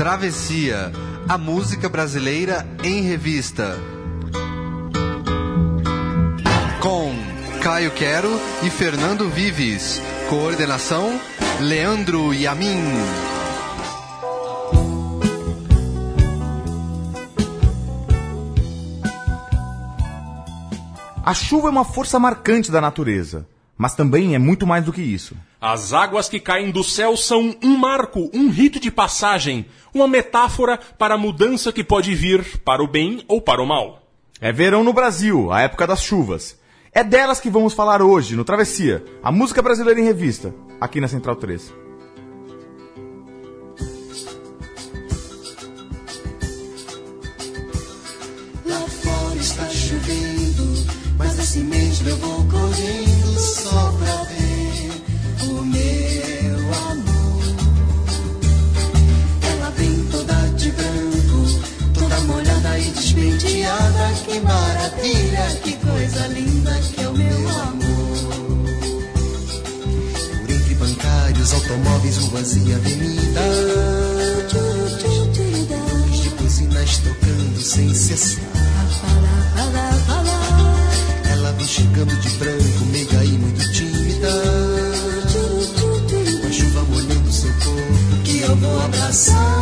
Travessia, a música brasileira em revista. Com Caio Quero e Fernando Vives. Coordenação: Leandro Yamin. A chuva é uma força marcante da natureza, mas também é muito mais do que isso. As águas que caem do céu são um marco, um rito de passagem, uma metáfora para a mudança que pode vir para o bem ou para o mal. É verão no Brasil, a época das chuvas. É delas que vamos falar hoje no Travessia, a música brasileira em revista, aqui na Central 3. Lá fora está chovendo, mas assim mesmo eu vou correndo despenteada. Que maravilha, que coisa linda que é o meu amor. Por entre bancários, automóveis, ruas e avenidas. De buzinas tocando sem cessar. Ela vem chegando de branco, meiga e muito tímida. Com a chuva molhando seu corpo, que eu vou abraçar.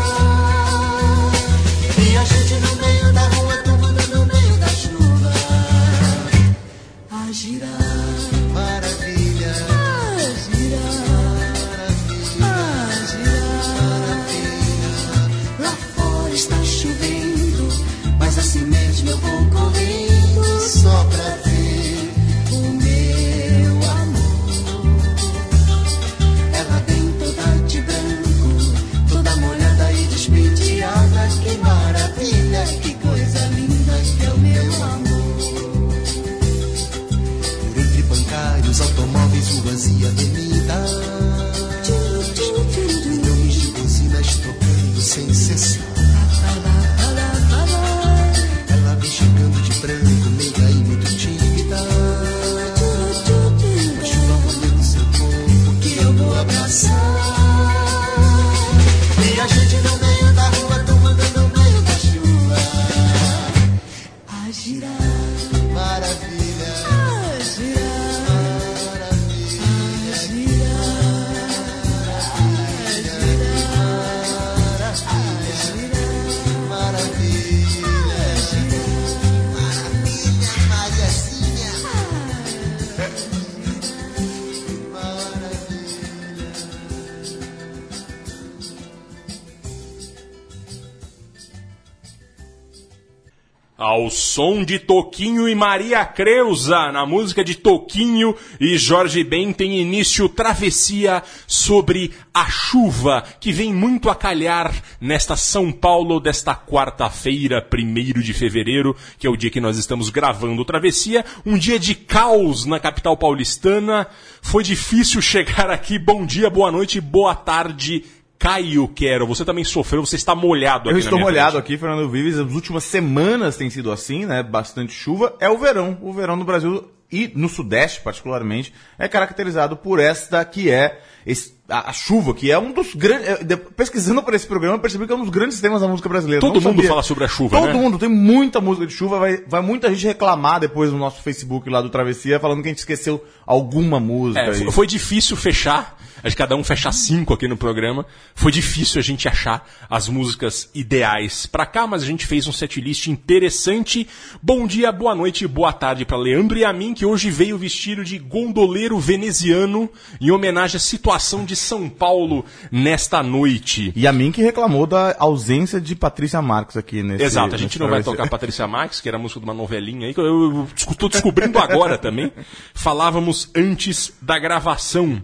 Som de Toquinho e Maria Creuza, na música de Toquinho e Jorge Ben tem início Travessia sobre a chuva, que vem muito a calhar nesta São Paulo desta quarta-feira, 1 de fevereiro, que é o dia que nós estamos gravando Travessia, um dia de caos na capital paulistana. Foi difícil chegar aqui. Bom dia, boa noite, boa tarde. Caio Quero, você também sofreu, você está molhado Eu aqui na estou molhado frente. aqui, Fernando Vives. As últimas semanas tem sido assim, né? Bastante chuva. É o verão. O verão no Brasil e no Sudeste, particularmente, é caracterizado por esta que é esse- a, a chuva, que é um dos grandes. é, Pesquisando por esse programa, eu percebi que é um dos grandes temas da música brasileira. Todo mundo fala sobre a chuva, Todo né? mundo. Tem muita música de chuva. Vai, vai muita gente reclamar depois no nosso Facebook lá do Travessia, falando que a gente esqueceu alguma música. É, foi- foi difícil fechar, acho que cada um fechar cinco aqui no programa. Foi difícil a gente achar as músicas ideais pra cá, mas a gente fez um setlist interessante. Bom dia, boa noite e boa tarde pra Leandro e a mim, que hoje veio vestido de gondoleiro veneziano em homenagem à situação de São Paulo nesta noite. E a mim que reclamou da ausência de Patrícia Marques aqui nesse Exato, a gente não vai tocar Patrícia Marques, que era a música de uma novelinha aí, que eu estou descobrindo agora também. Falávamos antes da gravação.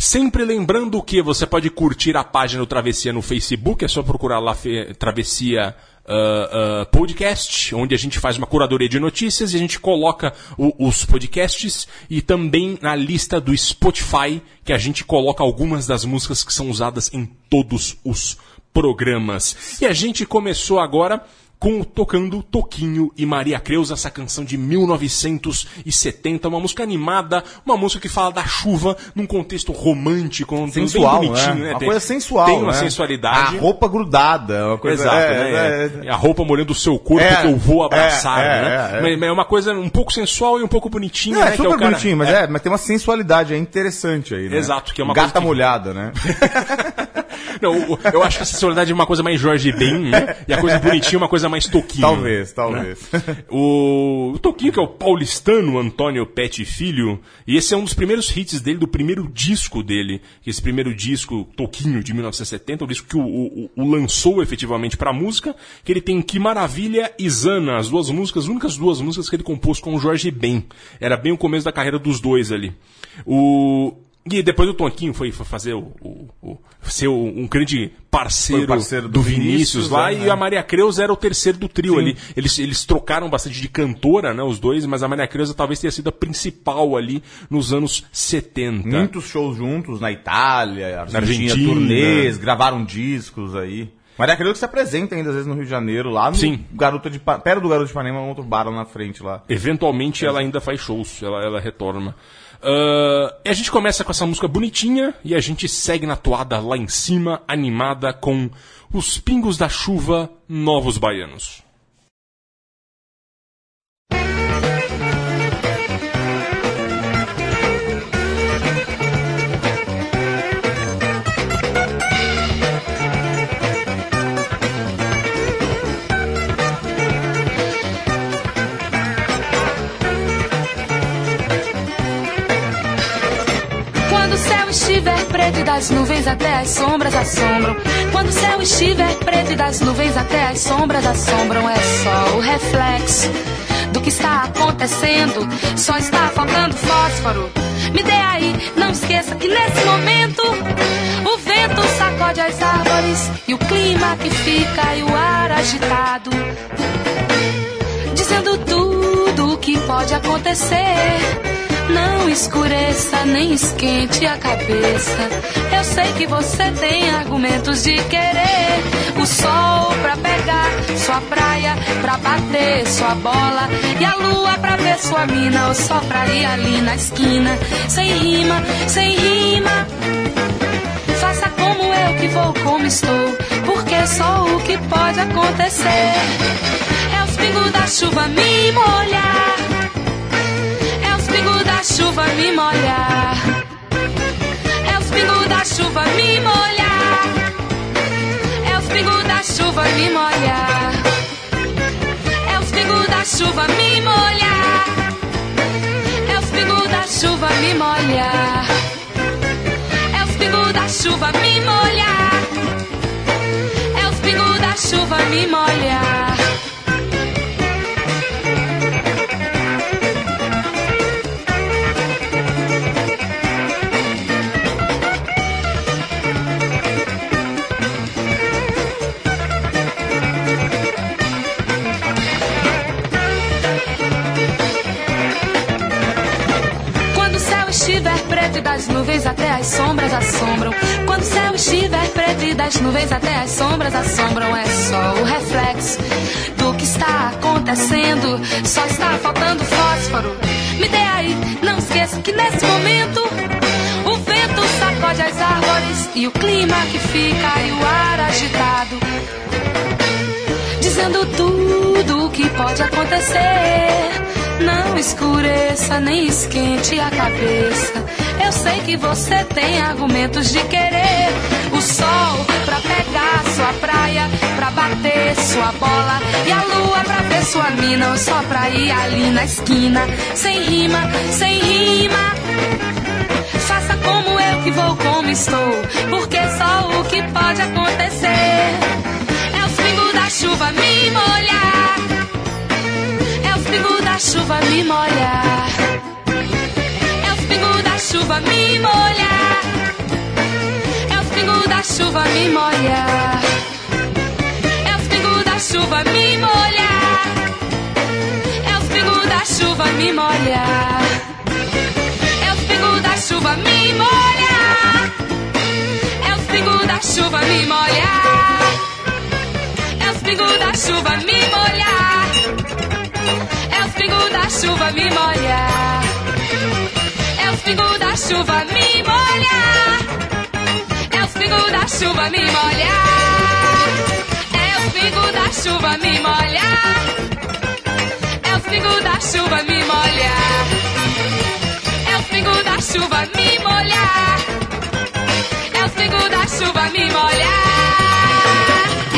Sempre lembrando que você pode curtir a página do Travessia no Facebook, é só procurar lá Travessia ah, Podcast, onde a gente faz uma curadoria de notícias e a gente coloca o- os podcasts e também na lista do Spotify, que a gente coloca algumas das músicas que são usadas em todos os programas. E a gente começou agora com tocando Toquinho e Maria Creuza, essa canção de 1970, uma música animada, uma música que fala da chuva num contexto romântico, Sensual, bem bonitinho, né? né? Uma Tem- coisa sensual, Tem uma né? sensualidade. A roupa grudada, uma coisa... Exato, é, né? é, É A roupa molhando o seu corpo É, que eu vou abraçar, é, né? é, é. Mas- mas É uma coisa um pouco sensual e um pouco bonitinha, Não, né? é super cara- bonitinho, mas, é. mas tem uma sensualidade é interessante aí, né? Exato, que é uma Gata coisa que- molhada, né? Não, eu acho que a sensualidade é uma coisa mais Jorge Ben, né? E a coisa bonitinha é uma coisa mais Toquinho. talvez, talvez. O, o Toquinho, que é o paulistano Antônio Pet Filho, e esse é um dos primeiros hits dele, do primeiro disco dele. Esse primeiro disco, Toquinho, de 1970, o disco que o, o- o lançou efetivamente pra música, que ele tem Que Maravilha e Zana, as duas músicas, as únicas duas músicas que ele compôs com o Jorge Ben. Era bem o começo da carreira dos dois ali. O... E depois o Toquinho foi, fazer o, o- o- ser um grande parceiro, parceiro do, do Vinícius, Vinícius, lá, né? e a Maria Creuza era o terceiro do trio ali. Eles, eles trocaram bastante de cantora, né, os dois, mas a Maria Creuza talvez tenha sido a principal ali nos anos 70. Muitos shows juntos na Itália, Argentina, Argentina. turnês, gravaram discos aí. Maria Creuza que se apresenta ainda às vezes no Rio de Janeiro, lá no Sim. Garota de perto do Garoto de Ipanema, um outro bar lá na frente lá. Eventualmente ela ainda faz shows, ela, ela retorna. Ah, e a gente começa com essa música bonitinha e a gente segue na toada lá em cima, animada com Os Pingos da Chuva Novos Baianos. Céu estiver preto e das nuvens até as sombras assombram. Quando o céu estiver preto e das nuvens até as sombras assombram, é só o reflexo do que está acontecendo. Só está faltando fósforo. Me dê aí, não esqueça que nesse momento o vento sacode as árvores e o clima que fica e o ar agitado dizendo tudo o que pode acontecer. Não escureça nem esquente a cabeça. Eu sei que você tem argumentos de querer o sol pra pegar sua praia, pra bater sua bola e a lua pra ver sua mina ou só pra ir ali na esquina, sem rima, sem rima. Faça como eu que vou como estou, porque só o que pode acontecer é os pingos da chuva me molhar. Os pingos da chuva me molhar. É os pingos da chuva me molhar. É os pingos da chuva me molhar. É os pingos da chuva me molhar. É os pingos da chuva me molhar. É os pingos da chuva me molhar. É os pingos da chuva me molhar. Das nuvens até as sombras assombram. Quando o céu estiver preto e das nuvens até as sombras assombram, é só o reflexo do que está acontecendo. Só está faltando fósforo. Me dê aí, não esqueça que nesse momento o vento sacode as árvores e o clima que fica e o ar agitado dizendo tudo o que pode acontecer. Não escureça nem esquente a cabeça. Eu sei que você tem argumentos de querer o sol pra pegar sua praia, pra bater sua bola e a lua pra ver sua mina ou só pra ir ali na esquina, sem rima, sem rima. Faça como eu que vou como estou, porque só o que pode acontecer é os pingos da chuva me molhar pingo da chuva me molhar. É os pingos da chuva me molhar. É os pingos da chuva me molhar. É os pingos da chuva me molhar. É os pingos da chuva me molhar. É os pingos da chuva me molhar. É os pingos da chuva me molhar. É os pingos da chuva me. Chuva me molhar. É os pingos da chuva me molhar. É os pingos da chuva me molhar. É os pingos da chuva me molhar. É os pingos da chuva me molhar. É os pingos da chuva me molhar. É os pingos da chuva me molhar.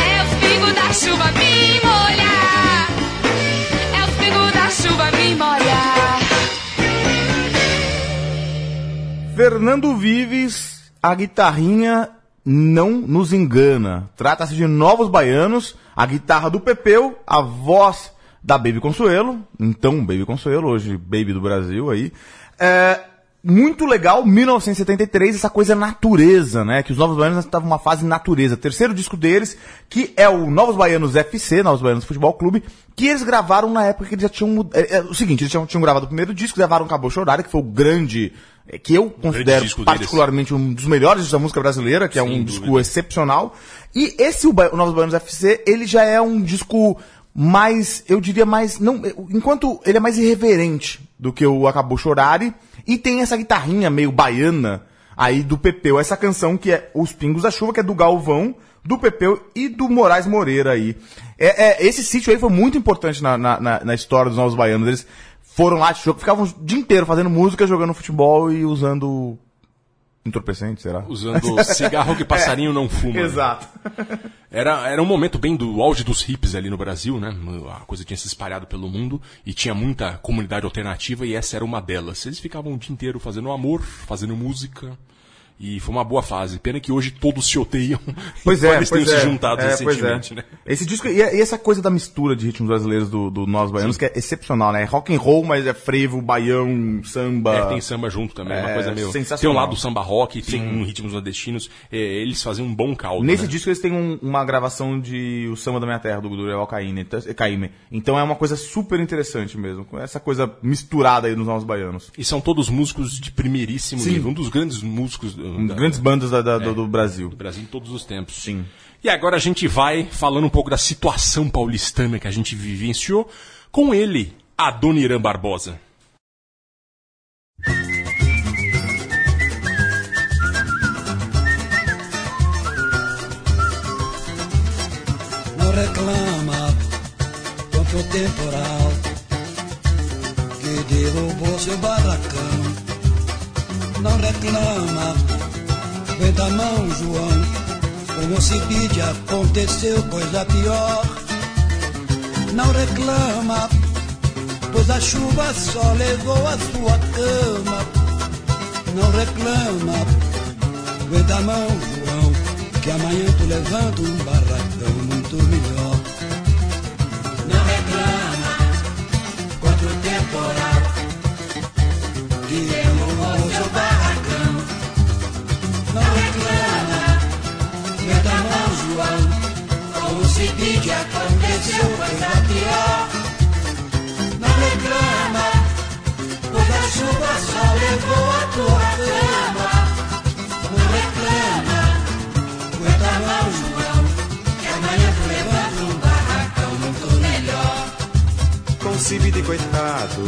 É os pingos da chuva me molhar. Fernando Vives, a guitarrinha não nos engana. Trata-se de Novos Baianos, a guitarra do Pepeu, a voz da Baby Consuelo, então Baby Consuelo, hoje Baby do Brasil aí. É, muito legal, 1973, essa coisa natureza, né? Que os Novos Baianos estavam numa fase natureza. Terceiro disco deles, que é o Novos Baianos FC, Novos Baianos Futebol Clube, que eles gravaram na época que eles já tinham. mud- É, é, o seguinte, eles tinham, tinham gravado o primeiro disco, gravaram Acabou Chorar, que foi o grande. é, que eu considero disco deles. particularmente um dos melhores da música brasileira, que é um disco dúvida. excepcional. E esse, o, Ba- o Novos Baianos FC, ele já é um disco mais, eu diria mais, não, enquanto ele é mais irreverente do que o Acabou Chorare, e tem essa guitarrinha meio baiana aí do Pepeu, essa canção que é Os Pingos da Chuva, que é do Galvão, do Pepeu e do Moraes Moreira aí. É, é, esse sítio aí foi muito importante na, na, na- história dos Novos Baianos, eles foram lá, ficavam o dia inteiro fazendo música, jogando futebol e usando entorpecente, será? Usando cigarro que passarinho não fuma. né? Exato. Era, era um momento bem do auge dos hippies ali no Brasil, né? A coisa tinha se espalhado pelo mundo e tinha muita comunidade alternativa e essa era uma delas. Eles ficavam o dia inteiro fazendo amor, fazendo música. E foi uma boa fase. Pena que hoje todos se odeiam. Pois embora é, eles pois tenham é. se juntado É, recentemente, é. né? Esse disco, e, essa coisa da mistura de ritmos brasileiros do, do Novos Baianos, que é excepcional, né? É rock and roll, mas é frevo, baião, samba. É, tem samba junto também, é uma É, coisa meio. Tem um lado samba rock, tem um ritmos nordestinos. é, eles faziam um bom caldo. Nesse né? disco eles têm um- uma gravação de O Samba da Minha Terra, do Duriel Caymmi. Então. Então é uma coisa super interessante mesmo. Essa coisa misturada aí nos Novos Baianos. E são todos músicos de primeiríssimo Sim. nível. Um dos grandes músicos uh, da- Grandes bandas da- da- do, do Brasil. do Brasil em todos os tempos. Sim. E agora a gente vai falando um pouco da situação paulistana que a gente vivenciou com ele, Adoniran Barbosa. não reclama contra o temporal que derrubou seu barracão. Não reclama, vem da mão, João. Com o Cibite aconteceu coisa pior. Não reclama, pois a chuva só levou a sua cama. Não reclama, vem da mão, João. Que amanhã tu levanta um barracão muito melhor. Não reclama contra o aconteceu coisa pior. Não reclama, pois a chuva só levou a tua cama. Não reclama. Aguenta a mão, João, que amanhã tu levanta um barracão muito melhor. Concebi de coitado,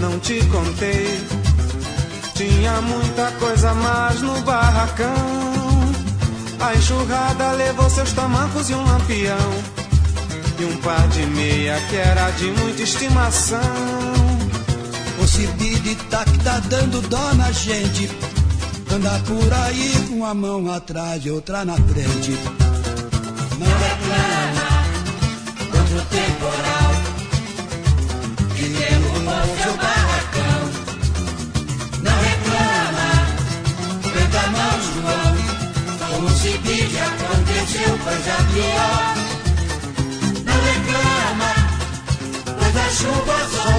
não te contei. Tinha muita coisa mais no barracão. A enxurrada levou seus tamancos e um lampião. E um par de meia que era de muita estimação. O Cibide tá que tá dando dó na gente. Anda por aí com a mão atrás e outra na frente. Não reclama contra o temporal que derrubou seu barracão. Não reclama, vem da mão, João. Como se aconteceu coisa pior. chuva, só.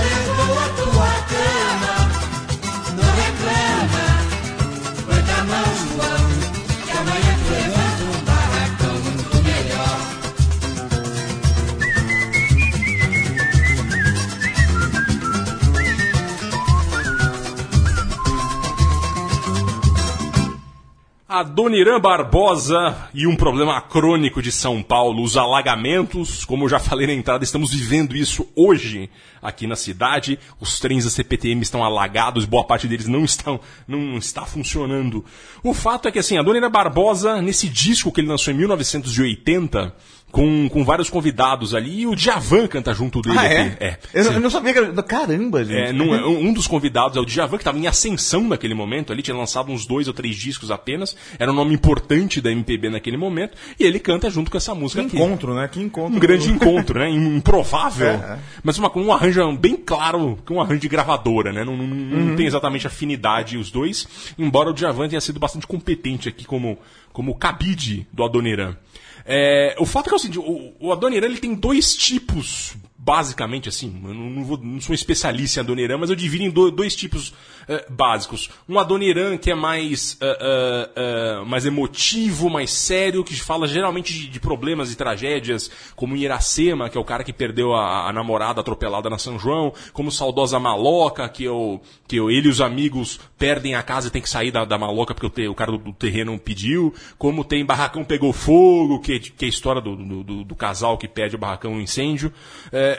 Adoniran Barbosa e um problema crônico de São Paulo, os alagamentos. Como eu já falei na entrada, estamos vivendo isso hoje aqui na cidade. Os trens da CPTM estão alagados, boa parte deles não estão, não está funcionando. O fato é que assim, Adoniran Barbosa, nesse disco que ele lançou em 1980, com, com vários convidados ali, e o Djavan canta junto dele Ah, é? É, eu, sim. não sabia que era. Caramba, gente. É, num- um dos convidados é o Djavan, que estava em ascensão naquele momento ali, tinha lançado uns dois ou três discos apenas, era um nome importante da MPB naquele momento, e ele canta junto com essa música Que aqui. encontro, né? Que encontro. Um grande encontro, né? Improvável. É, é. Mas uma, um arranjo bem claro, que um arranjo de gravadora, né? Não, não- não Uhum. tem exatamente afinidade os dois, embora o Djavan tenha sido bastante competente aqui como, como cabide do Adoniran. É, o fato é que seguinte, o, o Adoniran ele tem dois tipos, basicamente assim, eu não, vou- não sou um especialista em Adoniran, mas eu divido em do- dois tipos eh, básicos. Um Adoniran que é mais, eh, eh, mais emotivo, mais sério, que fala geralmente de, de problemas e tragédias, como em Iracema, que é o cara que perdeu a, a namorada atropelada na São João, como Saudosa Maloca, que, o, que o- ele e os amigos perdem a casa e tem que sair da, da maloca porque o, te- o cara do, do terreno pediu, como tem Barracão Pegou Fogo, que, é que é a história do, do, do- casal que perde o barracão no incêndio,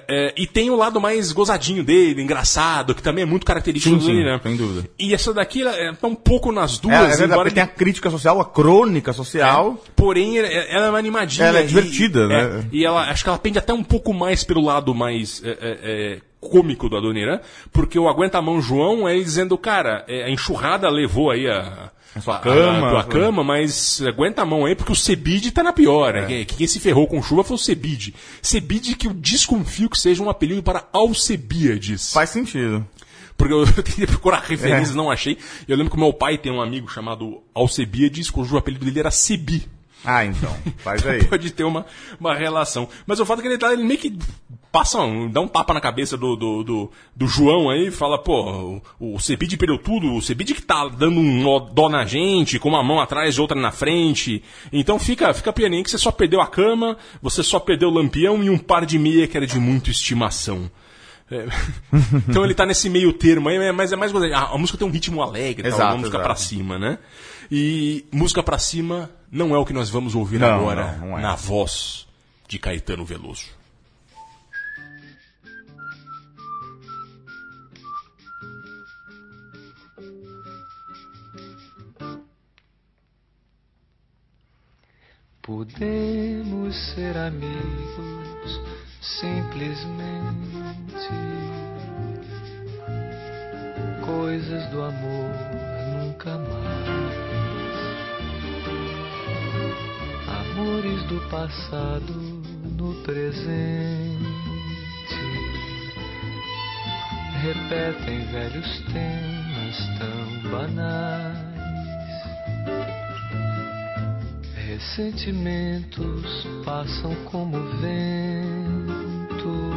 é, e tem o lado mais gozadinho dele, engraçado, que também é muito característico Sim, do sim, Adoniran. sem dúvida. E essa daqui, ela é, tá um pouco nas É, duas, é verdade, embora tem a crítica social, a crônica social. Porém, ela- ela é uma animadinha. Ela é e- divertida, é, né? E ela, acho que ela pende até um pouco mais pelo lado mais é, é, é, cômico do Adoniran, porque o Aguenta a Mão João é ele dizendo, cara, é, a enxurrada levou aí a... A sua cama, a tua cama, mas aguenta a mão aí, porque o Cebide tá na pior. É. né? Quem, se ferrou com chuva foi o Cebide. Cebide que eu desconfio que seja um apelido para Alcebiades. Faz sentido. Porque eu tentei procurar referências, não achei. Eu lembro que o meu pai tem um amigo chamado Alcebiades, cujo apelido dele era Cebi. Ah, então. Faz aí. Pode ter uma, uma relação. Mas o fato é que ele, tá, ele meio que passa um, dá um tapa na cabeça do, do, do, do João aí e fala, pô, o, o Cebide perdeu tudo, o Cebide que tá dando um nó- dó na gente, com uma mão atrás e outra na frente. Então fica, fica pianinho que você só perdeu a cama, você só perdeu o lampião e um par de meia que era de muita estimação. É. então ele tá nesse meio termo aí, mas é mais. A, a música tem um ritmo alegre, Exato, uma música exato. pra cima, né? E música pra cima não é o que nós vamos ouvir Não, agora não, não é. na voz de Caetano Veloso. Podemos ser amigos simplesmente. Coisas do amor nunca mais. Amores do passado no presente. Repetem velhos temas tão banais. Ressentimentos passam como vento,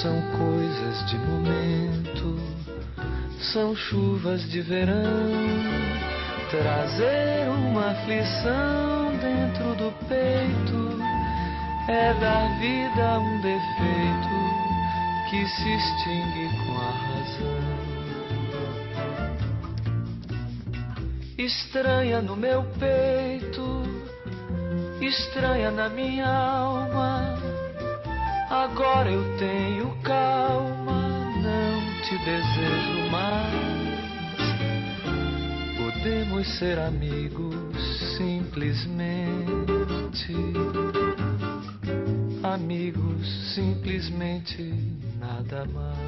são coisas de momento, são chuvas de verão. Trazer uma aflição dentro do peito é dar vida a um defeito que se extingue com a razão. Estranha no meu peito, estranha na minha alma. Agora eu tenho calma, não te desejo mais. Podemos ser amigos simplesmente. Amigos simplesmente nada mais.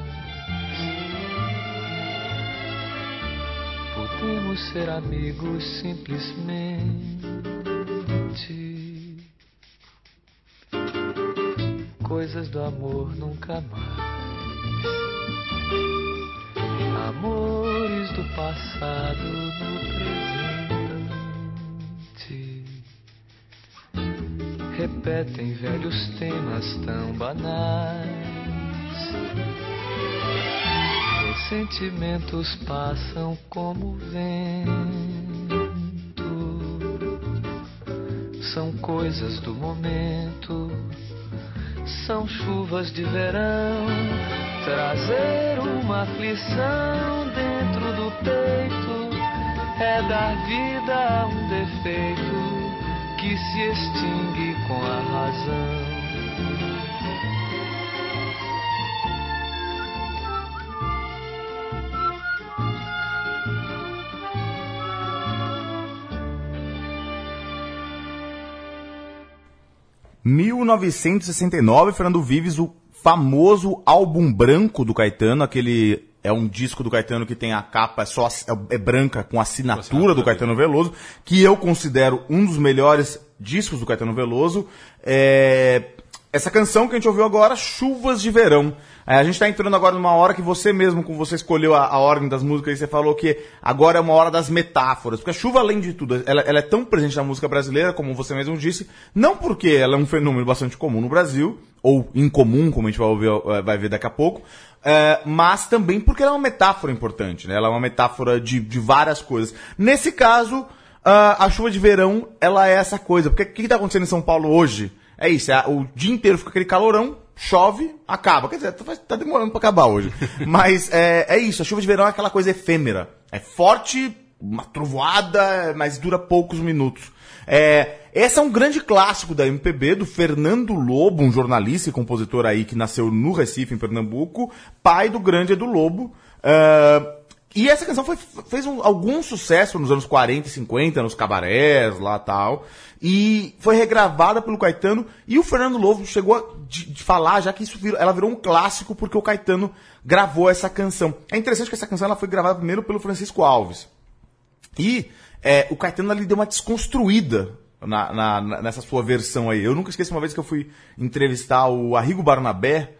Podemos ser amigos simplesmente. Coisas do amor nunca mais. Amores do passado no presente. Repetem velhos temas tão banais. Sentimentos passam como vento, são coisas do momento, são chuvas de verão. Trazer uma aflição dentro do peito é dar vida a um defeito que se extingue com a razão. Em 1969, Fernando Vives, o famoso álbum branco do Caetano, aquele é um disco do Caetano que tem a capa é só é, é branca com a assinatura do Caetano Veloso, que eu considero um dos melhores discos do Caetano Veloso. É, essa canção que a gente ouviu agora, Chuvas de Verão. É, a gente está entrando agora numa hora que você mesmo, como você escolheu a, a ordem das músicas, e você falou que agora é uma hora das metáforas. Porque a chuva, além de tudo, ela, ela é tão presente na música brasileira, como você mesmo disse, não porque ela é um fenômeno bastante comum no Brasil, ou incomum, como a gente vai, ouvir, eh, vai ver daqui a pouco, é, mas também porque ela é uma metáfora importante, né? Ela é uma metáfora de, de várias coisas. Nesse caso, a, a chuva de verão, ela é essa coisa. Porque o que está acontecendo em São Paulo hoje? É isso, é, o dia inteiro fica aquele calorão, chove, acaba. Quer dizer, tá, tá demorando para acabar hoje. Mas é, é isso, a chuva de verão é aquela coisa efêmera. É forte, uma trovoada, mas dura poucos minutos. É, esse é um grande clássico da MPB, do Fernando Lobo, um jornalista e compositor aí que nasceu no Recife, em Pernambuco, pai do grande Edu Lobo. Uh, e essa canção foi, fez um, algum sucesso nos anos 40 e 50, nos cabarés lá tal. E foi regravada pelo Caetano. E o Fernando Lobo chegou a de, de falar já que isso virou, ela virou um clássico porque o Caetano gravou essa canção. É interessante que essa canção ela foi gravada primeiro pelo Francisco Alves. E é, o Caetano ali deu uma desconstruída na, na, nessa sua versão aí. Eu nunca esqueço uma vez que eu fui entrevistar o Arrigo Barnabé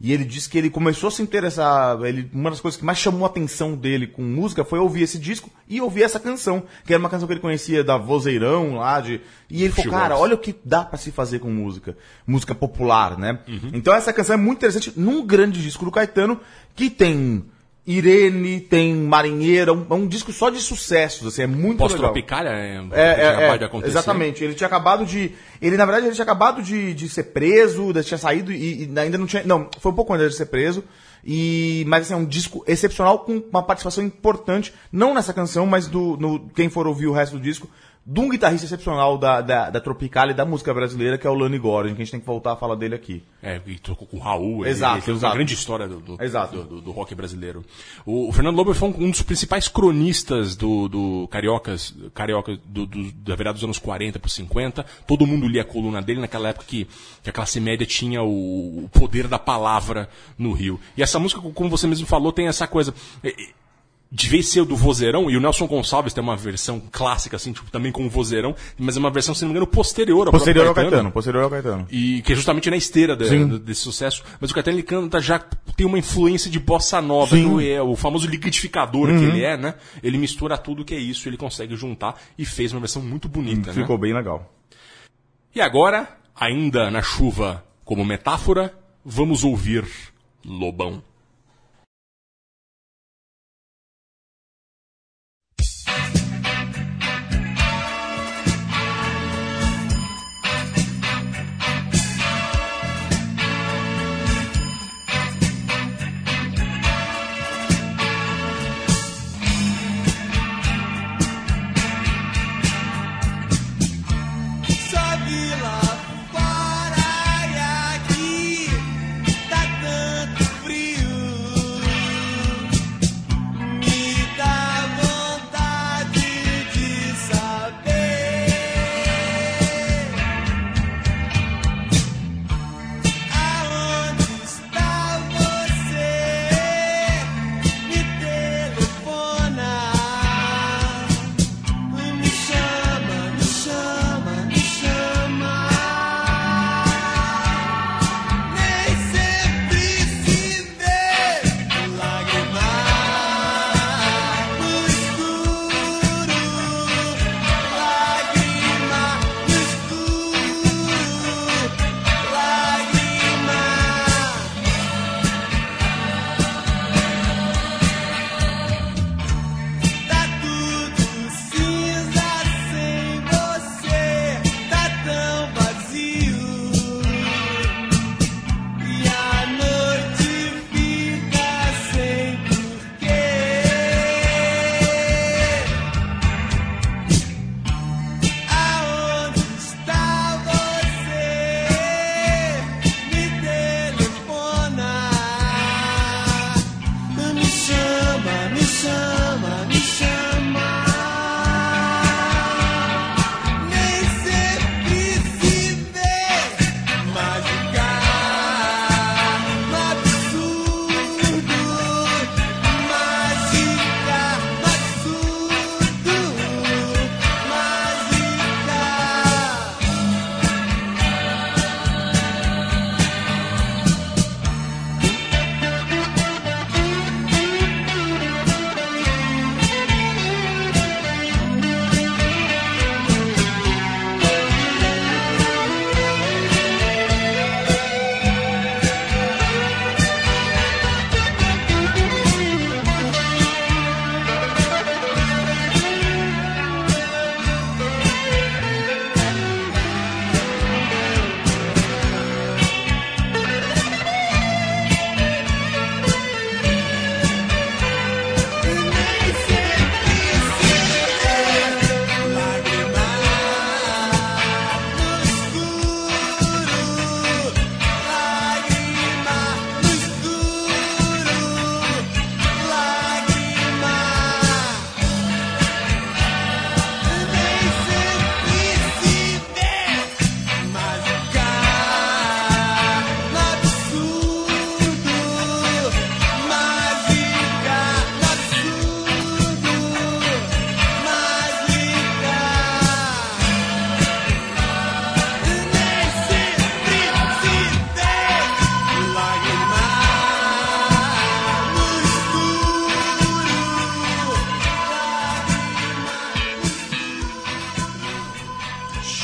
e ele disse que ele começou a se interessar. Ele, uma das coisas que mais chamou a atenção dele com música foi ouvir esse disco e ouvir essa canção, que era uma canção que ele conhecia da Vozeirão lá. De, e ele falou, cara, olha o que dá para se fazer com música. Música popular, né? Uhum. Então essa canção é muito interessante num grande disco do Caetano que tem. Irene, tem Marinheira, um, é um disco só de sucessos, assim, é muito legal. Pós-tropicália é, É, é, é, de acontecer. exatamente. Ele tinha acabado de. Ele, na verdade, ele tinha acabado de, de ser preso, tinha saído e, e ainda não tinha. Não, foi um pouco antes de ser preso. E, mas assim, é um disco excepcional com uma participação importante, não nessa canção, mas do, no, quem for ouvir o resto do disco, de um guitarrista excepcional da, da, da Tropical e da música brasileira, que é o Lani Gordon, que a gente tem que voltar a falar dele aqui. É, e tocou com o Raul. ele- Exato, ele tem exato. uma grande história do, do, do, do- do rock brasileiro. O, o Fernando Lobo foi um, um dos principais cronistas do, do Cariocas, Carioca do, do- da virada dos anos 40 para 50. Todo mundo lia a coluna dele naquela época que, que a classe média tinha o, o poder da palavra no Rio. E essa música, como você mesmo falou, tem essa coisa. é, de vez ser do vozeirão, e o Nelson Gonçalves tem uma versão clássica, assim, tipo, também com o vozeirão, mas é uma versão, se não me engano, posterior ao Posterior ao Caetano, posterior ao Caetano. e que é justamente na esteira do- desse sucesso. Mas o Caetano ele canta já tem uma influência de bossa nova, Sim. Uhum. que é o famoso liquidificador que ele é, né? Ele mistura tudo que é isso, ele consegue juntar e fez uma versão muito bonita, né? Ficou bem legal. E agora, ainda na chuva como metáfora, vamos ouvir Lobão.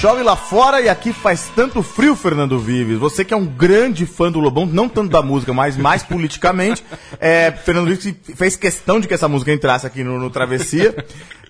Chove lá fora e aqui faz tanto frio, Fernando Vives. Você que é um grande fã do Lobão, não tanto da música, mas mais politicamente. É, Fernando Vives fez questão de que essa música entrasse aqui no, no Travessia.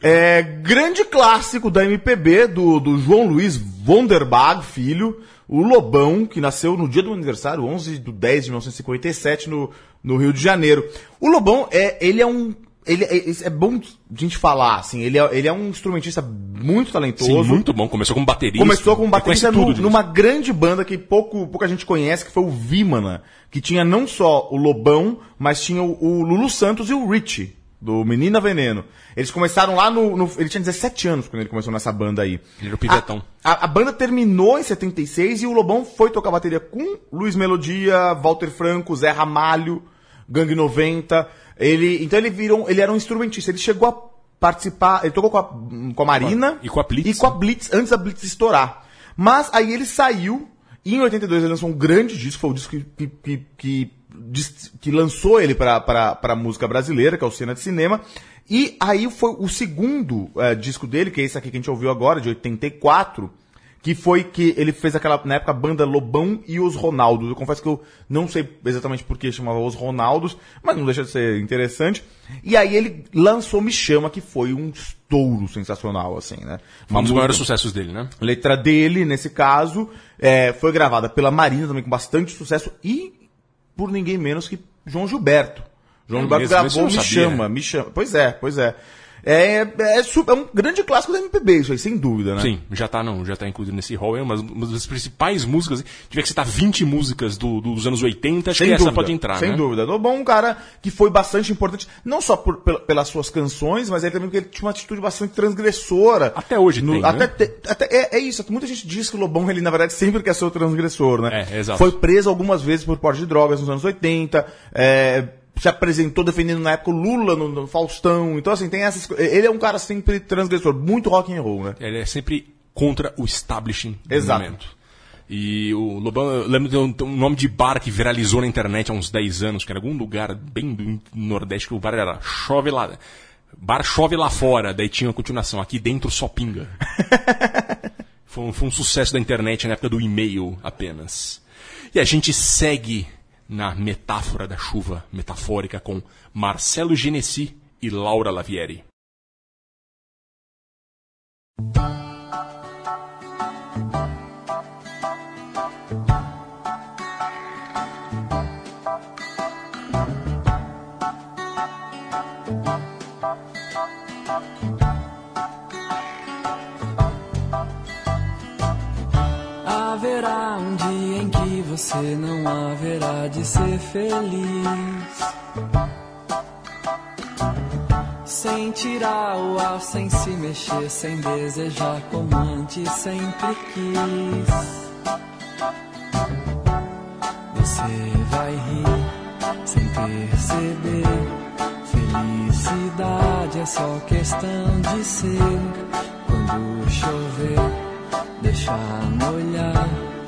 É, grande clássico da MPB, do, do João Luiz Vonderbag, filho. O Lobão, que nasceu no dia do aniversário, 11 de 10 de 1957, no, no Rio de Janeiro. O Lobão, é, ele é um ele é, é bom a gente falar, assim, ele é, ele é um instrumentista muito talentoso. Sim, muito bom. Começou como baterista. Começou como Ele baterista disso. numa grande banda que pouco, pouca gente conhece, que foi o Vimana, que tinha não só o Lobão, mas tinha o, o Lulu Santos e o Richie, do Menina Veneno. Eles começaram lá no, no- Ele tinha 17 anos quando ele começou nessa banda aí. Ele era o pivetão. A, a- a banda terminou em 76 e o Lobão foi tocar bateria com Luiz Melodia, Walter Franco, Zé Ramalho, Gangue 90. Ele, então ele virou, ele era um instrumentista. Ele chegou a participar, ele tocou com a, com a Marina E com a Blitz, e com a? Blitz antes da Blitz estourar. Mas aí ele saiu e em 82 ele lançou um grande disco, foi o disco que, que, que, que, lançou ele para a música brasileira, que é o Cena de Cinema. E aí foi o segundo eh, disco dele, que é esse aqui que a gente ouviu agora, de 84, que foi que ele fez aquela, na época, a banda Lobão e os Ronaldos. Eu confesso que eu não sei exatamente por que chamava os Ronaldos, mas não deixa de ser interessante. E aí ele lançou Me Chama, que foi um estouro sensacional, assim, né? Foi um dos maiores sucessos dele, né? letra dele, nesse caso, é, foi gravada pela Marina também com bastante sucesso e por ninguém menos que João Gilberto. João É Gilberto gravou Me sabia. Chama, Me Chama. Pois é, pois é. É, é, su- é um grande clássico da MPB, isso aí, sem dúvida, né? Sim, já tá, não, já tá incluído nesse hall. É uma, uma das principais músicas. Tiver que citar 20 músicas do- dos anos 80, acho Sem que dúvida, essa pode entrar, sem né? dúvida. Lobão é um cara que foi bastante importante, não só por- pel- pelas suas canções, mas também porque ele tinha uma atitude bastante transgressora. Até hoje tem, né? até, te- até- é, é isso, muita gente diz que o Lobão, ele na verdade sempre quer ser o transgressor, né? É, exato. Foi preso algumas vezes por porte de drogas nos anos 80, é, se apresentou defendendo na época o Lula no, no Faustão, então assim, tem essas Ele é um cara sempre transgressor, muito rock and roll, né? Ele é sempre contra o establishing do Exato. momento. E o Lobão, eu lembro de um, um nome de bar que viralizou na internet há uns 10 anos, que era algum lugar bem do Nordeste, que o bar era Chove lá. Bar Chove lá fora, daí tinha a continuação, aqui dentro só pinga. foi, um, foi um sucesso da internet na época do e-mail apenas. E a gente segue na metáfora da chuva metafórica com Marcelo Genesi e Laura Lavieri. Você não haverá de ser feliz. Sem tirar o ar, sem se mexer, sem desejar como antes sempre quis. Você vai rir sem perceber. Felicidade é só questão de ser. Quando chover, deixar molhar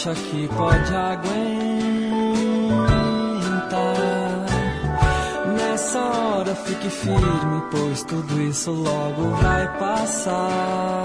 Acha que pode aguentar. Nessa hora fique firme, pois tudo isso logo vai passar.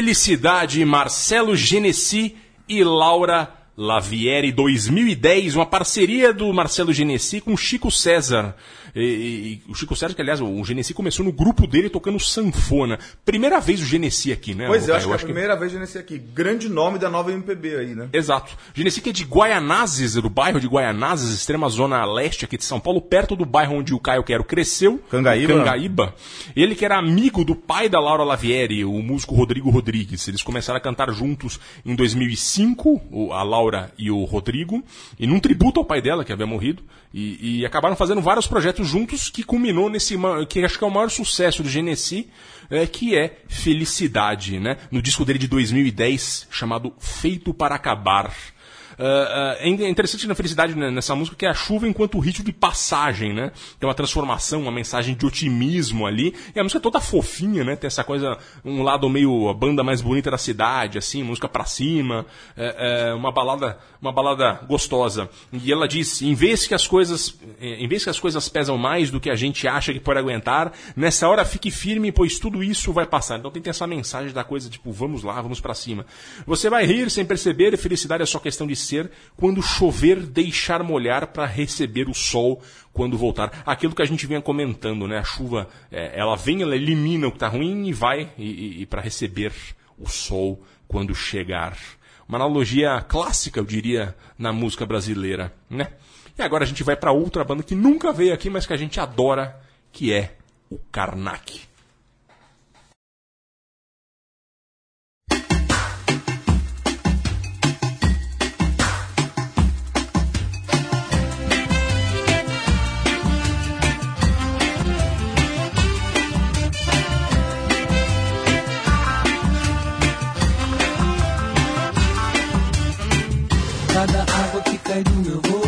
Felicidade, Marcelo Genesi e Laura Lavieri 2010, uma parceria do Marcelo Genesi com Chico César. E, e- o Chico César, que aliás, o Genesi começou no grupo dele tocando sanfona. Primeira vez o Genesi aqui, né? Pois é, eu Caio? acho que é a primeira vez que eu nesse aqui. Grande nome da nova MPB aí, né? Exato. Genesi que é de Guaianazes, do bairro de Guaianazes, extrema zona leste aqui de São Paulo, perto do bairro onde o Caio Quero cresceu. Cangaíba. Cangaíba. Ele que era amigo do pai da Laura Lavieri, o músico Rodrigo Rodrigues. Eles começaram a cantar juntos em 2005, o- a Laura e o Rodrigo, e num tributo ao pai dela, que havia morrido, e, e acabaram fazendo vários projetos juntos, que culminou nesse, que acho que é o maior sucesso do Genesi, é, que é Felicidade, né? No disco dele de 2010, chamado Feito para Acabar. Ah, ah, é é interessante na felicidade né, nessa música que é a chuva enquanto rito de passagem, né? Tem uma transformação, uma mensagem de otimismo ali. E a música é toda fofinha, né? Tem essa coisa, um lado meio a banda mais bonita da cidade, assim, música pra cima, é, é, uma balada, uma balada gostosa. E ela diz: em vez que as coisas, eh, em vez que as coisas pesam mais do que a gente acha que pode aguentar, nessa hora fique firme, pois tudo isso vai passar. Então tem essa mensagem da coisa tipo, vamos lá, vamos pra cima. Você vai rir sem perceber, felicidade é só questão de ser. Quando chover, deixar molhar para receber o sol quando voltar. Aquilo que a gente vinha comentando, né? A chuva, eh, ela vem, ela elimina o que tá ruim e vai e, e, e para receber o sol quando chegar. Uma analogia clássica, eu diria, na música brasileira, né? E agora a gente vai para outra banda que nunca veio aqui, mas que a gente adora, que é o Karnak. Água que cai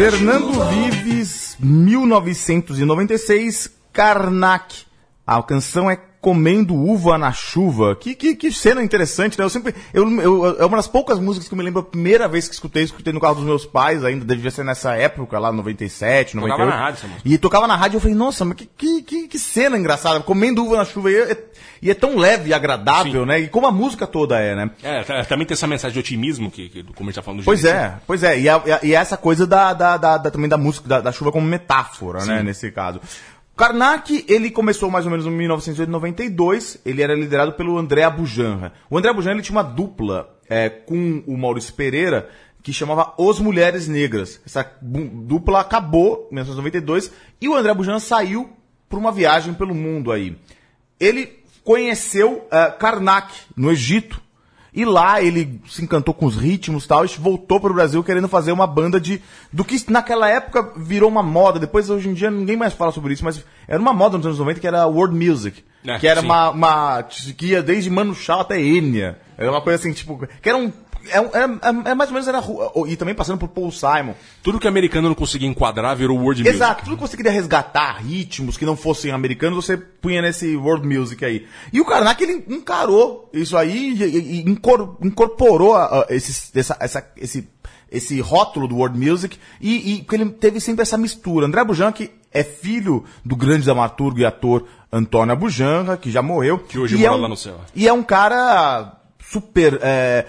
Fernando Vives, 1996, Karnak. A canção é Comendo Uva na Chuva. Que, que, que cena interessante, né? Eu sempre. Eu, eu- é uma das poucas músicas que eu me lembro a primeira vez que escutei, escutei no carro dos meus pais, ainda devia ser nessa época, lá 97, 98. Tocava na rádio essa música. E tocava na rádio eu falei, nossa, mas que, que, que, que cena engraçada, comendo uva na chuva. E é, e é tão leve e agradável, Sim. né? E como a música toda é, né? É, tá- também tem essa mensagem de otimismo que, que como a gente tá falando do Pois é, pois é. E, a- e a- e essa coisa da, da, da- da- também da música, da, da chuva como metáfora, né, nesse caso. Karnak, ele começou mais ou menos em 1992, ele era liderado pelo André Abujanra. O André Abujanra, ele tinha uma dupla é, com o Maurício Pereira, que chamava Os Mulheres Negras. Essa dupla acabou em 1992 e o André Abujanra saiu para uma viagem pelo mundo aí. Ele conheceu eh, Karnak, no Egito, e lá ele se encantou com os ritmos e tal, e voltou para o Brasil querendo fazer uma banda de. do que naquela época virou uma moda. Depois, hoje em dia, ninguém mais fala sobre isso, mas era uma moda nos anos 90 que era world music. É, que era sim. uma, uma. que ia desde Manu Chao até Enya. Era uma coisa assim, tipo. que era um. É, um- é- é mais ou menos era. ru- E também passando por Paul Simon. Tudo que americano não conseguia enquadrar virou world music. Exato, tudo que você queria resgatar, ritmos que não fossem americanos, você punha nesse world music aí. E o Karnak, ele encarou isso aí e, e- incor- incorporou a- a esse, essa, essa- esse, esse rótulo do world music e, e porque ele teve sempre essa mistura. André Bujan, que é filho do grande dramaturgo e ator Antônio Abujanra, que já morreu. Que hoje mora é um, lá no céu. E é um cara super é,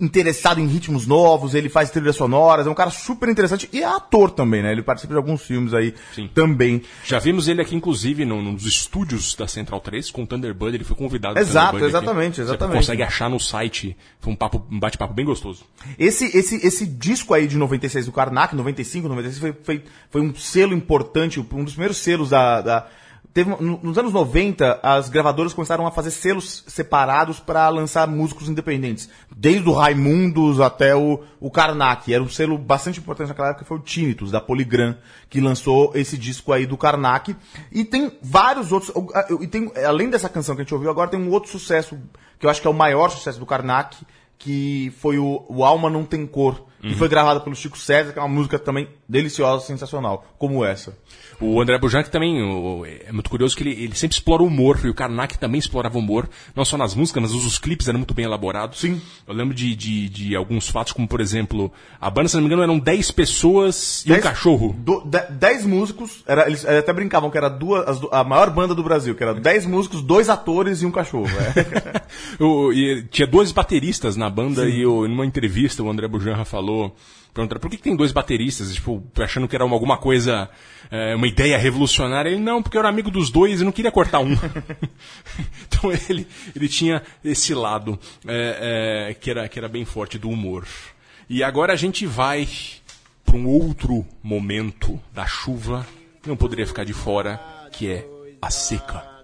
interessado em ritmos novos, ele faz trilhas sonoras, é um cara super interessante e é ator também, né? Ele participa de alguns filmes aí Sim. também. Já vimos ele aqui, inclusive, no- nos estúdios da Central 3 com o Thunderbird. Ele foi convidado do Exato, Thunderbird aqui. exatamente, Você exatamente. consegue achar no site. Foi um, papo, um bate-papo bem gostoso. Esse, esse, esse disco aí de 96 do Karnak, 95, 96, foi, foi, foi um selo importante, um dos primeiros selos da. da- teve, no- nos anos 90, as gravadoras começaram a fazer selos separados para lançar músicos independentes. Desde o Raimundos até o, o Karnak. Era um selo bastante importante naquela época, foi o Tinnitus, da Polygram, que lançou esse disco aí do Karnak. E tem vários outros. E tem, além dessa canção que a gente ouviu agora, tem um outro sucesso, que eu acho que é o maior sucesso do Karnak, que foi o, o Alma Não Tem Cor, que foi gravada pelo Chico César, que é uma música também deliciosa, sensacional, como essa. O André Bujank também o- é muito curioso que ele, ele sempre explora o humor, e o Karnak também explorava o humor, não só nas músicas, mas os, os clipes eram muito bem elaborados. Sim. Eu lembro de, de, de alguns fatos, como por exemplo, a banda, se não me engano, eram 10 pessoas e um Dez- cachorro. do- de- dez músicos, era, eles até brincavam que era duas, as du- a maior banda do Brasil, que era dez músicos, dois atores e um cachorro. é. O- e tinha dois bateristas na banda e o- numa entrevista o André Bujanra falou, perguntaram por que, tem dois bateristas, tipo, achando que era uma- alguma coisa, é, uma ideia revolucionária. Ele, não, porque eu era amigo dos dois e não queria cortar um. então ele, ele tinha esse lado é, é, que, era, que era bem forte do humor. E agora a gente vai para um outro momento da chuva, que não poderia ficar de fora, que é a seca.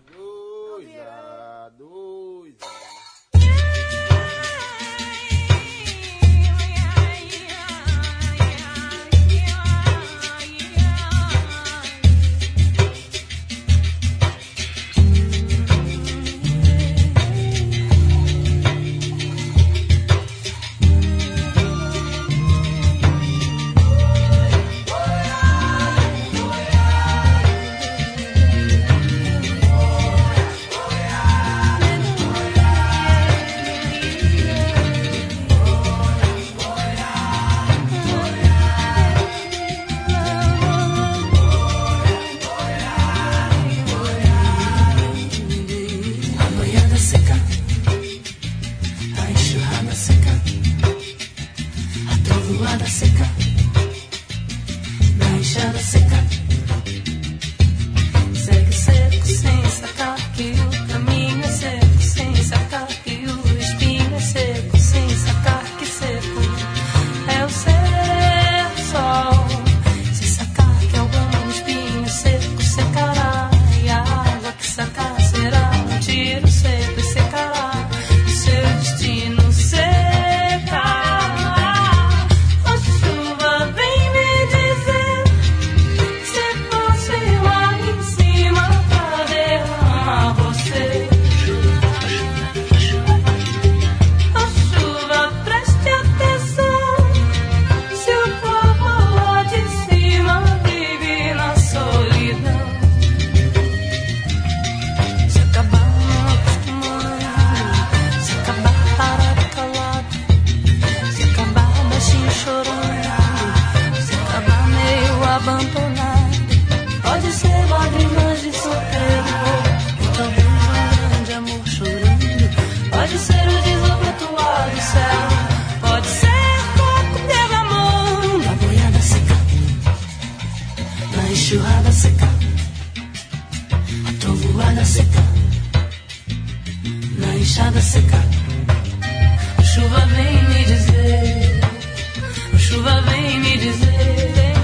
Vem me dizer,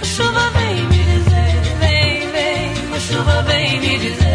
a chuva vem me dizer, vem, vem, a chuva vem me dizer,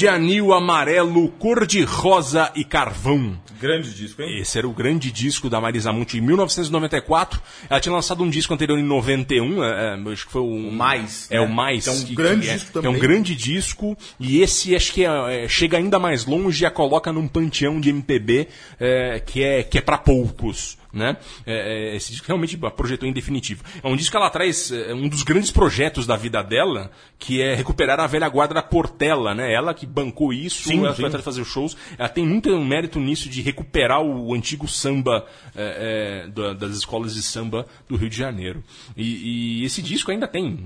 Verde, anil, amarelo, cor de rosa e carvão. Grande disco, hein? Esse era o grande disco da Marisa Monte em 1994. Ela tinha lançado um disco anterior em 91, é, é, acho que foi o, O Mais, É né? o Mais. Que é um que- grande que é, disco que É um também. grande disco e esse acho que é- é, chega ainda mais longe e a coloca num panteão de MPB é, que é que é para poucos. Né? É, é, esse disco realmente projetou em definitivo. É um disco que ela traz é, um dos grandes projetos da vida dela, que é recuperar a velha guarda da Portela, né? Ela que bancou isso, Sim, ela sim. foi atrás de fazer shows. Ela tem muito mérito nisso de recuperar o antigo samba é, é, da- das escolas de samba do Rio de Janeiro. E, e esse disco ainda tem.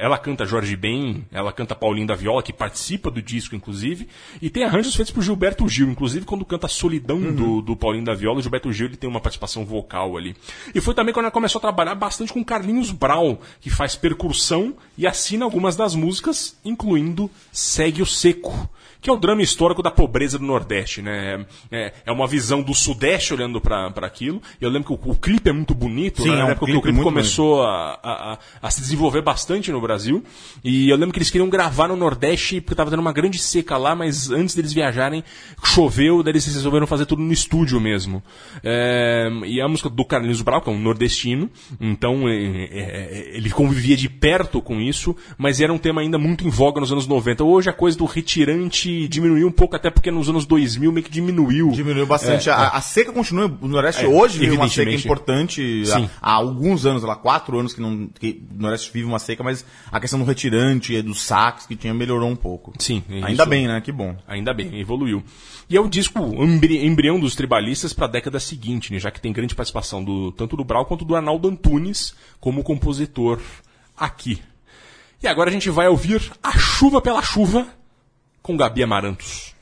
Ela canta Jorge Ben, ela canta Paulinho da Viola, que participa do disco, inclusive. E tem arranjos feitos por Gilberto Gil, inclusive quando canta Solidão do, do Paulinho da Viola, o Gilberto Gil ele tem uma participação vocal ali. E foi também quando ela começou a trabalhar bastante com Carlinhos Brown, que faz percussão e assina algumas das músicas, incluindo Segue o Seco que é o drama histórico da pobreza do Nordeste, né? É, é uma visão do Sudeste olhando para aquilo. E eu lembro que o, o clipe é muito bonito, Sim, né? é Na um época que clipe o clipe começou a, a, a- a se desenvolver bastante no Brasil. E eu lembro que eles queriam gravar no Nordeste porque estava tendo uma grande seca lá, mas antes deles viajarem, choveu, daí eles resolveram fazer tudo no estúdio mesmo. É, e a música do Carlinhos Brau, que é um nordestino, então é, é, é, ele convivia de perto com isso, mas era um tema ainda muito em voga nos anos 90. Hoje a coisa do retirante diminuiu um pouco, até porque nos anos 2000 meio que diminuiu. Diminuiu bastante. É, a, a seca continua. O Nordeste É, hoje vive uma seca importante. Há, há alguns anos, lá, quatro anos que, não, que o Nordeste vive uma seca, mas a questão do retirante, dos saques que tinha, melhorou um pouco. Sim, é Ainda isso. bem, né? Que bom. Ainda bem, evoluiu. E é o disco embri- embrião dos tribalistas para a década seguinte, né, já que tem grande participação do, tanto do Brau quanto do Arnaldo Antunes como compositor aqui. E agora a gente vai ouvir A Chuva pela Chuva com Gabi Amarantos.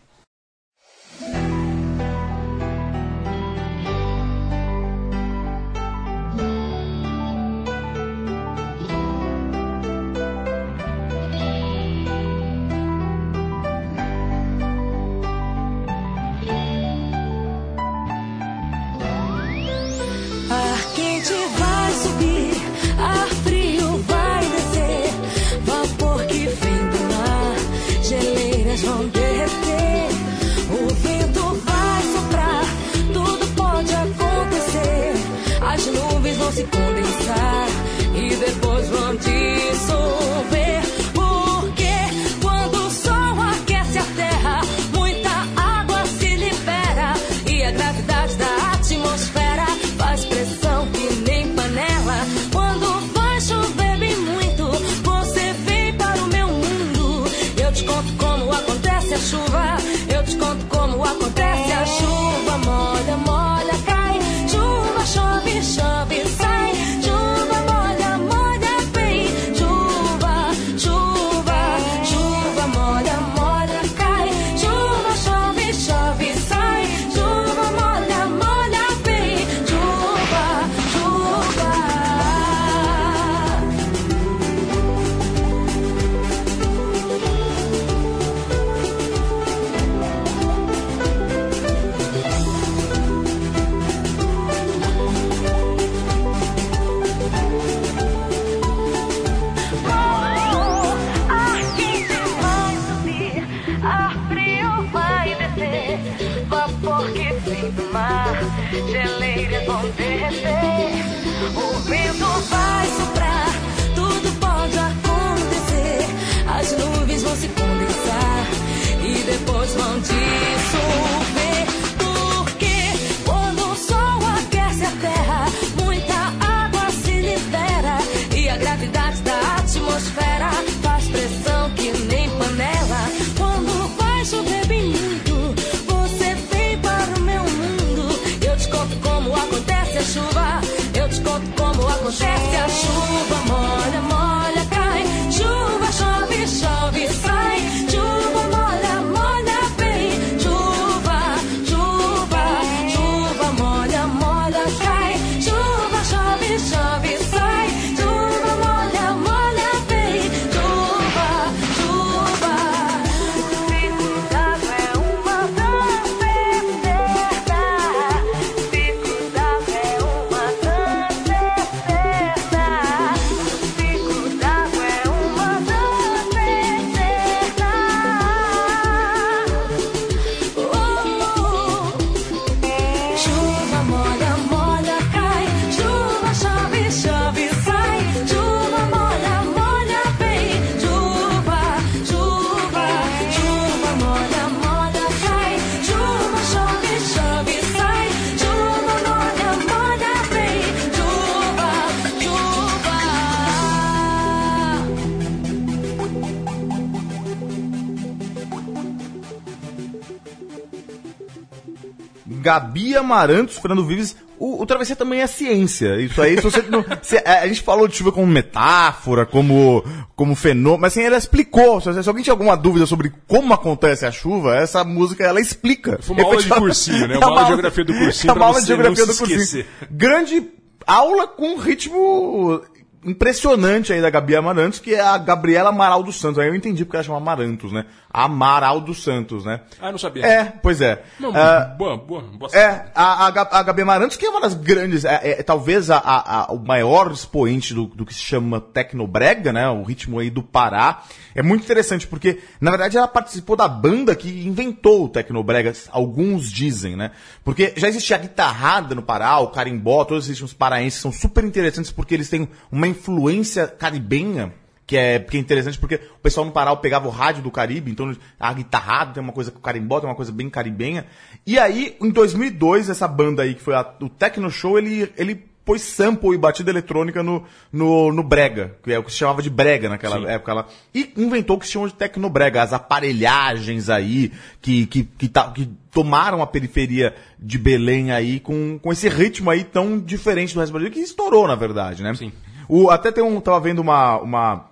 Gabi Amarantos, Fernando Vives. O, o travessia também é ciência. Isso aí, se você não, se- a, a gente falou de chuva como metáfora, como, como fenômeno, mas assim, ela explicou. Se, se alguém tinha alguma dúvida sobre como acontece a chuva, essa música ela explica. Foi uma aula de cursinho, né? É Uma aula de geografia do cursinho É uma aula de geografia do cursinho. Grande aula com ritmo impressionante aí da Gabi Amarantos, que é a Gabriela Amaral dos Santos. Aí eu entendi porque ela chama Amarantos, né? Amaral dos Santos, né? Ah, não sabia. É, pois é. Não, Ah, boa, boa, boa. é, a, a, Ga- a Gabi Amarantos, que é uma das grandes, é, é, talvez a, a- a- o maior expoente do, do que se chama Tecnobrega, né? O ritmo aí do Pará. É muito interessante, porque, na verdade, ela participou da banda que inventou o Tecnobrega, alguns dizem, né? Porque já existia a guitarrada no Pará, o carimbó, todos esses ritmos paraenses são super interessantes porque eles têm uma influência caribenha que é, que é interessante porque o pessoal no Pará pegava o rádio do Caribe, então a guitarrada tem uma coisa com o carimbó, tem uma coisa bem caribenha. E aí, em 2002, essa banda aí, que foi a- o Tecno Show, ele, ele pôs sample e batida eletrônica no, no, no brega, que é o que se chamava de brega naquela Sim. época lá. E inventou o que se chama de tecnobrega, as aparelhagens aí, que, que, que, tá- que tomaram a periferia de Belém aí com, com esse ritmo aí tão diferente do resto do Brasil, que estourou, na verdade, né? Sim. O, até tem um, tava vendo uma, uma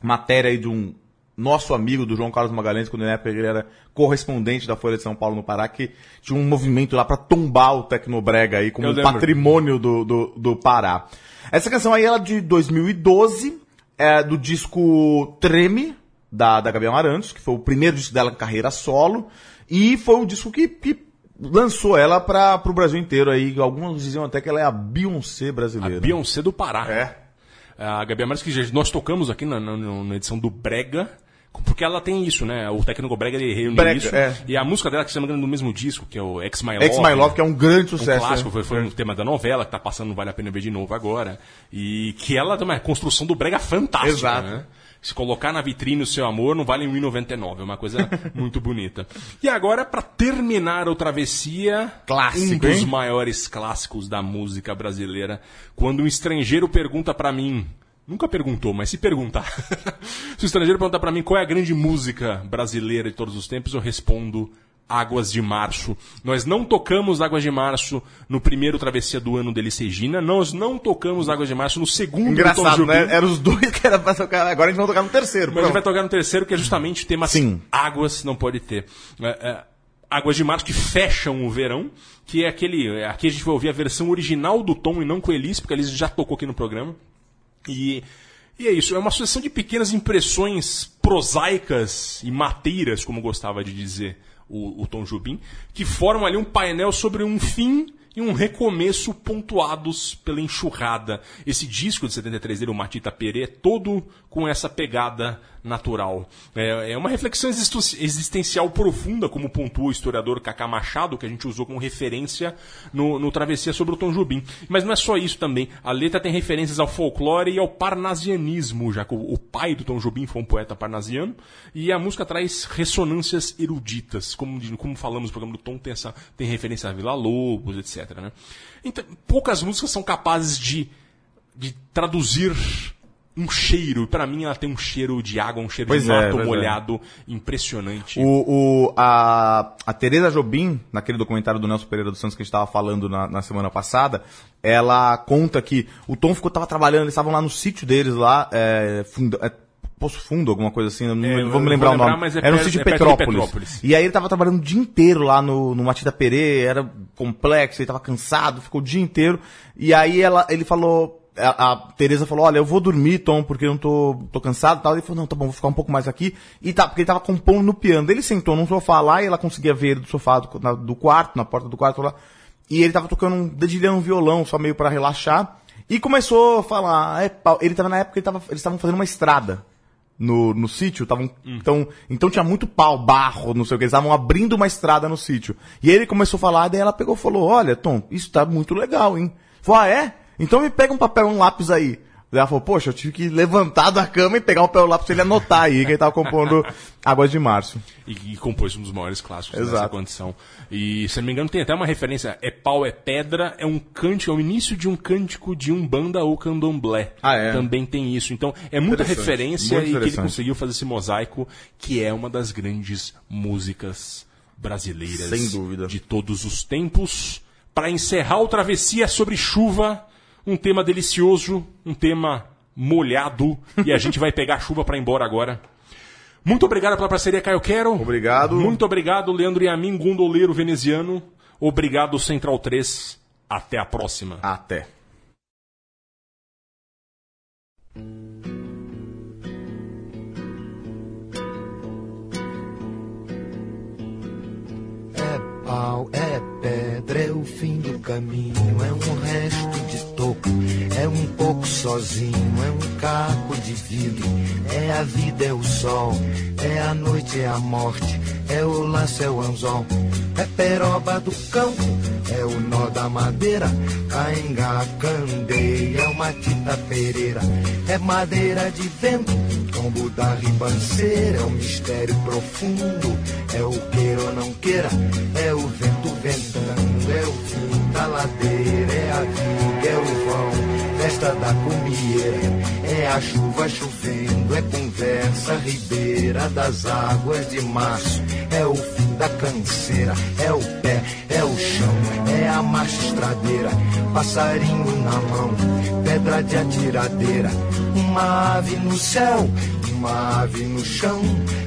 matéria aí de um nosso amigo do João Carlos Magalhães, quando na época ele era correspondente da Folha de São Paulo no Pará, que tinha um movimento lá pra tombar o Tecnobrega aí como um patrimônio do, do, do Pará. Essa canção aí ela é de 2012, é do disco Treme, da, da Gabi Amarantos, que foi o primeiro disco dela com carreira solo, e foi o disco que, que lançou ela para o Brasil inteiro aí. Alguns diziam até que ela é a Beyoncé A brasileira. Beyoncé do Pará. É. A Gabi Amarantos, que nós tocamos aqui na, na- na edição do Brega, porque ela tem isso, né? O técnico Brega ele reuniu Brega, isso. é. E a música dela, que se chama no mesmo disco, que é o Ex My Love. Ex My Love, que é um grande um sucesso. clássico, né? foi, foi um tema da novela que tá passando, vale a pena ver de novo agora. E que ela tem uma construção do brega fantástica, Exato. né? Se colocar na vitrine o seu amor, não vale 1,99. É uma coisa muito bonita. E agora, pra terminar o Travessia, Clássico, um dos hein? maiores clássicos da música brasileira, quando um estrangeiro pergunta pra mim, nunca perguntou, mas se perguntar, se o estrangeiro perguntar pra mim qual é a grande música brasileira de todos os tempos, eu respondo Águas de Março. Nós não tocamos Águas de Março no primeiro Travessia do ano dele Regina, nós não tocamos Águas de Março no segundo do Tom Engraçado, né? Eram os dois que era pra tocar. Agora a gente vai tocar no terceiro. Mas a gente vai pronto. tocar no terceiro, que é justamente o tema Sim. Águas não pode ter. É, é, Águas de Março que fecham o verão, que é aquele. é, Aqui a gente vai ouvir a versão original do Tom e não com Elis, porque eles já tocou aqui no programa. E, e é isso, é uma sucessão de pequenas impressões prosaicas e mateiras, como gostava de dizer o, o Tom Jobim, que formam ali um painel sobre um fim e um recomeço pontuados pela enxurrada. Esse disco de 73 dele, o Matita Perê, é todo com essa pegada natural. É, é uma reflexão existencial profunda, como pontua o historiador Cacá Machado, que a gente usou como referência no, no Travessia sobre o Tom Jobim. Mas não é só isso também. A letra tem referências ao folclore e ao parnasianismo, já que o, pai do Tom Jobim foi um poeta parnasiano, e a música traz ressonâncias eruditas, como, como falamos no programa do Tom, tem, essa, tem referência a Vila Lobos, etc. né? Então, poucas músicas são capazes de, de traduzir um cheiro. Para mim, ela tem um cheiro de água, um cheiro Pois de é, mato é. molhado impressionante. O, o- a, a Tereza Jobim, naquele documentário do Nelson Pereira dos Santos que a gente estava falando na, na semana passada, ela conta que o Tom ficou, tava trabalhando, eles estavam lá no sítio deles, lá, é, funda- é, Poço Fundo, alguma coisa assim, não, É, não vou me lembrar vou o nome. lembrar, mas é era no perto- sítio é de Petrópolis. Petrópolis. E aí ele tava trabalhando o dia inteiro lá no, no Matida Perê, era complexo, ele tava cansado, ficou o dia inteiro. E aí ela, ele falou, a, a Tereza falou, olha, eu vou dormir, Tom, porque eu não tô, tô cansado e tal. Ele falou, não, tá bom, vou ficar um pouco mais aqui. E tá, porque ele tava compondo no piano. Ele sentou num sofá lá e ela conseguia ver ele do sofá do, na- do quarto, na porta do quarto lá. E ele tava tocando, um, dedilhando um violão, só meio pra relaxar. E começou a falar, é, pau. ele tava na época, ele tava, eles estavam fazendo uma estrada no, no sítio, tavam, então, então tinha muito pau, barro, não sei o que, eles estavam abrindo uma estrada no sítio. E ele começou a falar, daí ela pegou e falou, olha, Tom, isso tá muito legal, hein? Falou, ah, é? Então me pega um papel um lápis aí. Ela falou, poxa, eu tive que levantar da cama e pegar um papel um lápis pra ele anotar aí, que ele tava compondo Águas de Março. E, e compôs um dos maiores clássicos dessa Exato. condição. E, se não me engano, tem até uma referência. É pau, é pedra, é um cântico, é o início de um cântico de Umbanda ou Candomblé. Ah, é? Também tem isso. Então, é muita referência e que ele conseguiu fazer esse mosaico, que é uma das grandes músicas brasileiras. Sem dúvida. De todos os tempos. Para encerrar o Travessia sobre chuva, um tema delicioso, um tema molhado, e a gente vai pegar chuva para ir embora agora. Muito obrigado pela parceria, Caio Quero. Obrigado. Muito obrigado, Leandro Yamin, gondoleiro veneziano. Obrigado, Central 3. Até a próxima. Até. É pau, é pedra, é o fim do caminho, é um resto toco, é um pouco sozinho, é um caco de vidro, é a vida, é o sol, é a noite, é a morte, é o laço, é o anzol, é peroba do campo, é o nó da madeira, cainga, candeia, é uma tita pereira, é madeira de vento, tombo da ribanceira, é o mistério profundo, é o queira ou não queira, é o vento ventando, é o fim da ladeira, é a vão, festa da comieira, é a chuva chovendo, é conversa ribeira das águas de março, é o fim da canseira, é o pé, é o chão, é a marcha estradeira, passarinho na mão, pedra de atiradeira, uma ave no céu, uma ave no chão,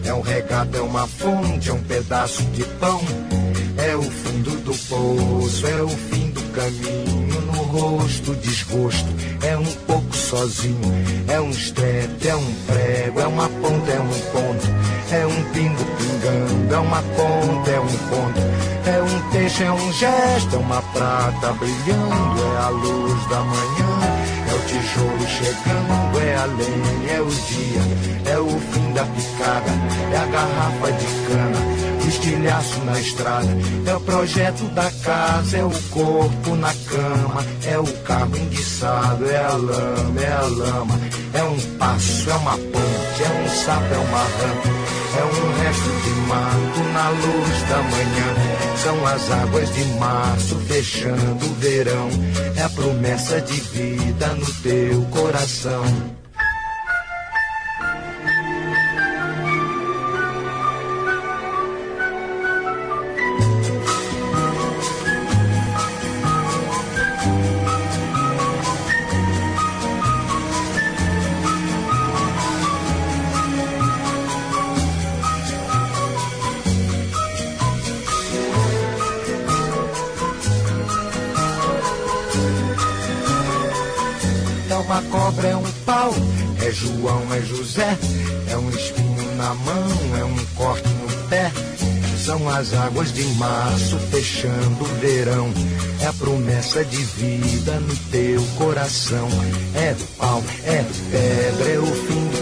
é um regato, é uma fonte, é um pedaço de pão, é o fundo do poço, é o fim do caminho, no rosto desgosto, é um pouco sozinho, é um estrepe, é um prego, é uma ponta, é um ponto, é um pingo pingando, é uma ponta, é um ponto, é um peixe, é um gesto, é uma prata brilhando, é a luz da manhã. É o tijolo chegando, é a lenha, é o dia, é o fim da picada, é a garrafa de cana, estilhaço na estrada, é o projeto da casa, é o corpo na cama, é o carro enguiçado, é a lama, é a lama, é um passo, é uma ponte, é um sapo, é uma rã, é um resto de mato na luz da manhã. São as águas de março fechando o verão. É a promessa de vida no teu coração. João, é José, é um espinho na mão, é um corte no pé. São as águas de março fechando o verão. É a promessa de vida no teu coração. É pau, é é do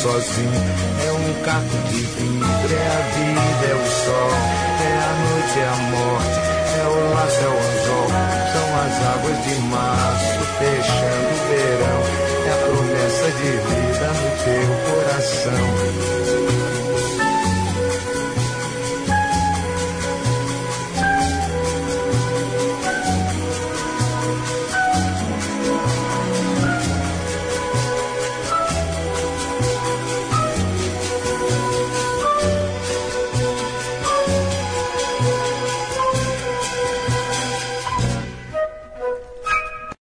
sozinho. É um caco de vidro, é a vida, é o sol. É a noite, é a morte, é o laço, é o anzol. São as águas de março fechando o verão. É a promessa de vida no teu coração.